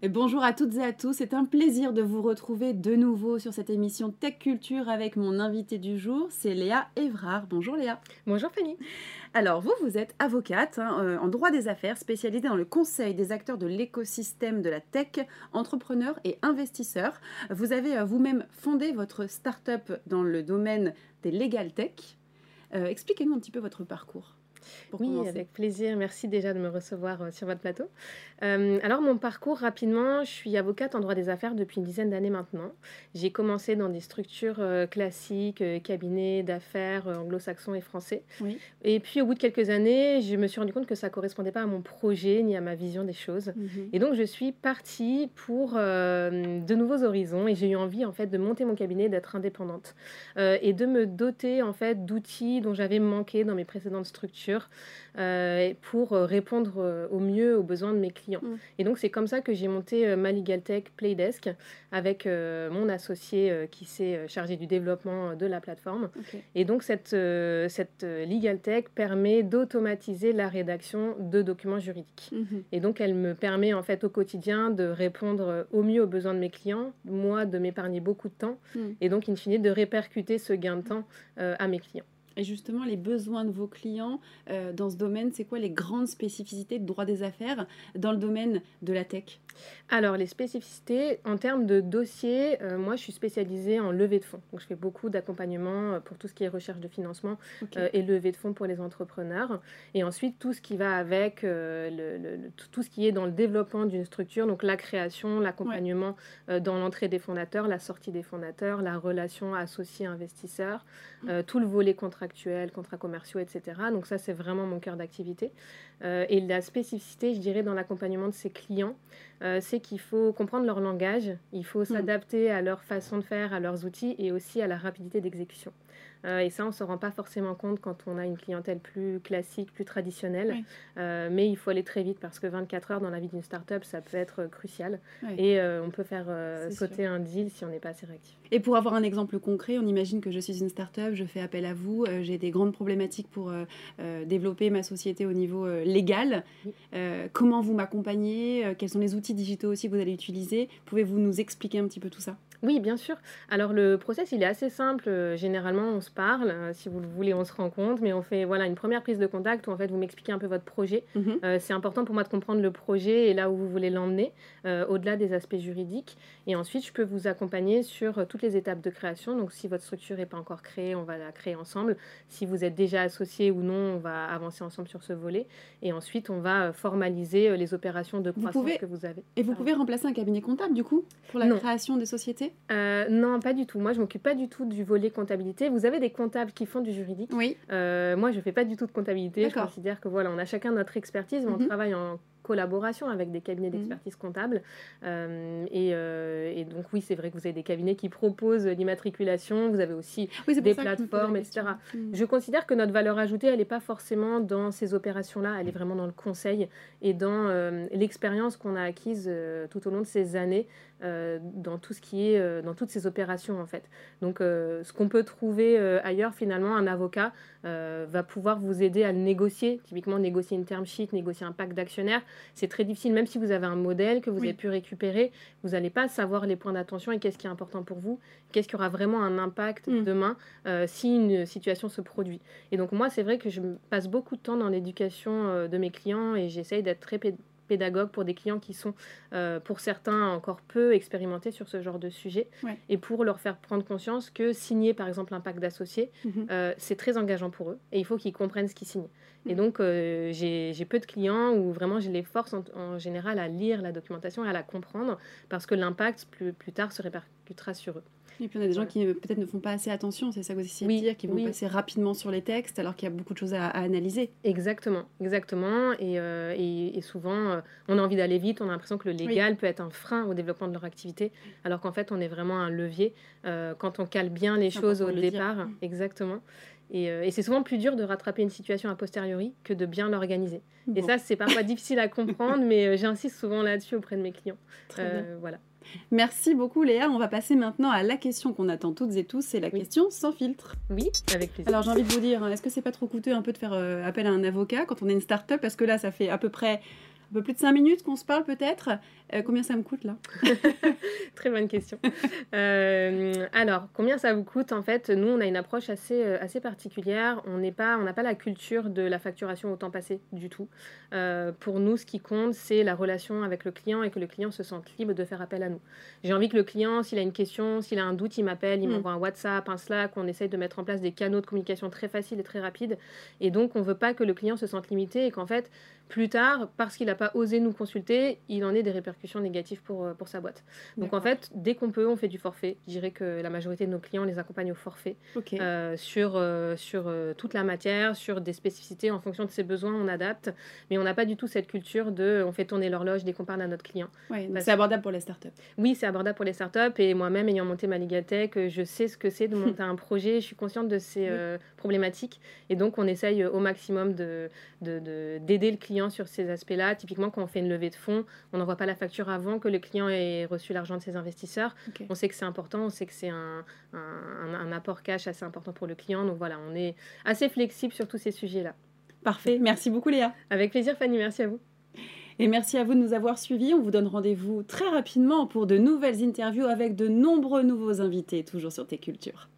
Et bonjour à toutes et à tous, c'est un plaisir de vous retrouver de nouveau sur cette émission Tech Culture avec mon invité du jour, c'est Léa Evrard. Bonjour Léa. Bonjour Fanny. Alors vous, vous êtes avocate hein, euh, en droit des affaires spécialisée dans le conseil des acteurs de l'écosystème de la tech, entrepreneurs et investisseurs. Vous avez euh, vous-même fondé votre start-up dans le domaine des legal tech. Euh, expliquez-nous un petit peu votre parcours oui, avec plaisir. Merci déjà de me recevoir euh, sur votre plateau. Euh, alors, mon parcours, rapidement, je suis avocate en droit des affaires depuis une dizaine d'années maintenant. J'ai commencé dans des structures euh, classiques, cabinets d'affaires anglo-saxons et français. Et puis, au bout de quelques années, je me suis rendu compte que ça ne correspondait pas à mon projet ni à ma vision des choses. Mhm. Et donc, je suis partie pour de nouveaux horizons et j'ai eu envie, en fait, de monter mon cabinet, d'être indépendante et de me doter, en fait, d'outils dont j'avais manqué dans mes précédentes structures euh, pour euh, répondre euh, au mieux aux besoins de mes clients. Mm. Et donc, c'est comme ça que j'ai monté ma Legal Tech Playdesk avec mon associé qui s'est chargé du développement de la plateforme. Et donc, cette, cette Legal Tech permet d'automatiser la rédaction de documents juridiques. Mm-hmm. Et donc, elle me permet en fait au quotidien de répondre au mieux aux besoins de mes clients, moi de m'épargner beaucoup de temps, mm. et donc, in fine, de répercuter ce gain de temps à mes clients. Et justement, les besoins de vos clients euh, dans ce domaine, c'est quoi les grandes spécificités de droit des affaires dans le domaine de la tech? Alors, les spécificités, en termes de dossiers, euh, moi, je suis spécialisée en levée de fonds. Donc, je fais beaucoup d'accompagnement euh, pour tout ce qui est recherche de financement et levée de fonds pour les entrepreneurs. Et ensuite, tout ce qui va avec le, tout ce qui est dans le développement d'une structure, donc la création, l'accompagnement dans l'entrée des fondateurs, la sortie des fondateurs, la relation associé-investisseur, mm. tout le volet contractuel contrats commerciaux, etc. Donc ça, c'est vraiment mon cœur d'activité. Euh, et la spécificité, je dirais, dans l'accompagnement de ces clients, euh, c'est qu'il faut comprendre leur langage, il faut hmm. s'adapter à leur façon de faire, à leurs outils et aussi à la rapidité d'exécution. Euh, et ça, on ne se rend pas forcément compte quand on a une clientèle plus classique, plus traditionnelle. Euh, mais il faut aller très vite parce que 24 heures dans la vie d'une startup, ça peut être crucial. Et euh, on peut faire sauter un deal si on n'est pas assez réactif. Et pour avoir un exemple concret, on imagine que je suis une startup, je fais appel à vous, j'ai des grandes problématiques pour développer ma société au niveau légal. comment vous m'accompagnez? Quels sont les outils digitaux aussi que vous allez utiliser? Pouvez-vous nous expliquer un petit peu tout ça? Oui, bien sûr. Alors le process, il est assez simple. Généralement, on se parle. Euh, si vous le voulez, on se rencontre. Mais on fait voilà une première prise de contact où en fait vous m'expliquez un peu votre projet. Mhm. Euh, c'est important pour moi de comprendre le projet et là où vous voulez l'emmener, euh, au-delà des aspects juridiques. Et ensuite, je peux vous accompagner sur toutes les étapes de création. Donc si votre structure n'est pas encore créée, on va la créer ensemble. Si vous êtes déjà associé ou non, on va avancer ensemble sur ce volet. Et ensuite, on va formaliser les opérations de croissance que vous avez. Et vous pouvez remplacer un cabinet comptable du coup pour la création des sociétés? Euh, non, pas du tout. Moi, je m'occupe pas du tout du volet comptabilité. Vous avez des comptables qui font du juridique. Oui. Euh, moi, je fais pas du tout de comptabilité. Je considère que voilà, on a chacun notre expertise, mais on mhm. travaille en collaboration avec des cabinets mhm. d'expertise comptable. Euh, et, donc, oui, c'est vrai que vous avez des cabinets qui proposent l'immatriculation, vous avez aussi des plateformes, etc. Mhm. Je considère que notre valeur ajoutée, elle n'est pas forcément dans ces opérations-là, elle est vraiment dans le conseil et dans l'expérience qu'on a acquise tout au long de ces années euh, dans tout ce qui est euh, dans toutes ces opérations en fait. Donc euh, ce qu'on peut trouver ailleurs finalement un avocat va pouvoir vous aider à négocier, typiquement négocier une term sheet, négocier un pacte d'actionnaires, c'est très difficile même si vous avez un modèle que vous avez pu récupérer, vous n'allez pas savoir les points d'attention et qu'est-ce qui est important pour vous, qu'est-ce qui aura vraiment un impact mm. demain si une situation se produit. Et donc moi c'est vrai que je passe beaucoup de temps dans l'éducation de mes clients et j'essaye d'être très pédagogue pour des clients qui sont, euh, pour certains, encore peu expérimentés sur ce genre de sujet, et pour leur faire prendre conscience que signer, par exemple, un pacte d'associés, mhm. euh, c'est très engageant pour eux, et il faut qu'ils comprennent ce qu'ils signent. Et mhm. donc, euh, j'ai peu de clients où vraiment je les force en, général à lire la documentation et à la comprendre, parce que l'impact, plus, plus tard, se répercutera sur eux. Et puis on a des gens qui peut-être ne font pas assez attention, c'est ça que vous essayez de dire, qui vont passer rapidement sur les textes alors qu'il y a beaucoup de choses à, analyser. Exactement, exactement. Et, euh, et, souvent, euh, on a envie d'aller vite, on a l'impression que le légal peut être un frein au développement de leur activité, alors qu'en fait, on est vraiment un levier euh, quand on cale bien les choses au départ. Mm. Exactement. Et, et c'est souvent plus dur de rattraper une situation a posteriori que de bien l'organiser. Et ça, c'est parfois difficile à comprendre, mais j'insiste souvent là-dessus auprès de mes clients. voilà. Merci beaucoup Léa. On va passer maintenant à la question qu'on attend toutes et tous, c'est la question sans filtre. Oui, avec plaisir. Alors j'ai envie de vous dire, hein, est-ce que c'est pas trop coûteux un peu de faire euh, appel à un avocat quand on est une start-up? Parce que là, ça fait à peu près un peu plus de 5 minutes qu'on se parle peut-être. Euh, combien ça me coûte là? Très bonne question. Euh, alors, combien ça vous coûte? En fait, nous, on a une approche assez, euh, assez particulière. On n'a pas, pas la culture de la facturation au temps passé du tout. pour nous, ce qui compte, c'est la relation avec le client et que le client se sente libre de faire appel à nous. J'ai envie que le client, s'il a une question, s'il a un doute, il m'appelle, il mm. m'envoie un WhatsApp, un Slack, on essaye de mettre en place des canaux de communication très faciles et très rapides. Et donc, on ne veut pas que le client se sente limité et qu'en fait, plus tard, parce qu'il n'a pas osé nous consulter, il en ait des répercussions négatives pour, euh, pour sa boîte. Donc en fait, dès qu'on peut, on fait du forfait. Je dirais que la majorité de nos clients les accompagne au forfait euh, sur, euh, sur toute la matière, sur des spécificités. En fonction de ses besoins, on adapte. Mais on n'a pas du tout cette culture de on fait tourner l'horloge dès qu'on parle à notre client. c'est abordable pour les startups. Oui, c'est abordable pour les startups. Et moi-même, ayant monté ma Ligatech, je sais ce que c'est de monter un projet. Je suis consciente de ces problématiques. Et donc, on essaye au maximum d'aider de, de, le client sur ces aspects-là. Typiquement, quand on fait une levée de fonds, on n'envoie pas la facture avant que le client ait reçu l'argent de ses investisseurs. On sait que c'est important, on sait que c'est un, un, apport cash assez important pour le client. Donc voilà, on est assez flexible sur tous ces sujets-là. Parfait, merci beaucoup Léa. Avec plaisir Fanny, merci à vous. Et merci à vous de nous avoir suivis. On vous donne rendez-vous très rapidement pour de nouvelles interviews avec de nombreux nouveaux invités, toujours sur Tes Cultures.